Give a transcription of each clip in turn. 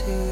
to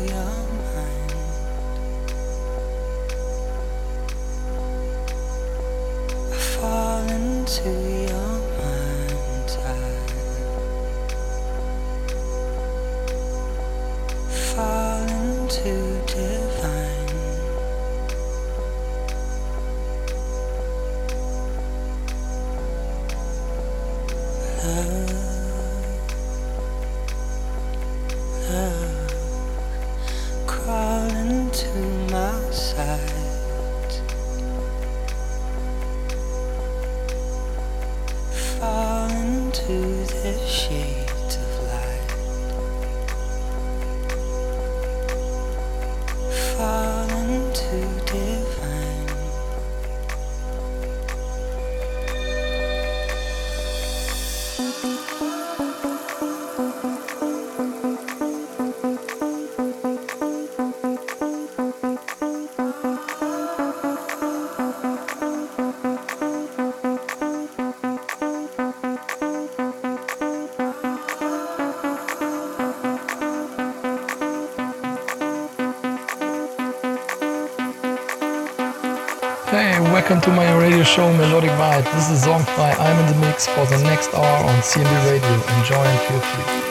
welcome to my radio show Melodic Vibe. This is Sorgenfrei. I'm in the mix for the next hour on CMB Radio. Enjoy and feel free.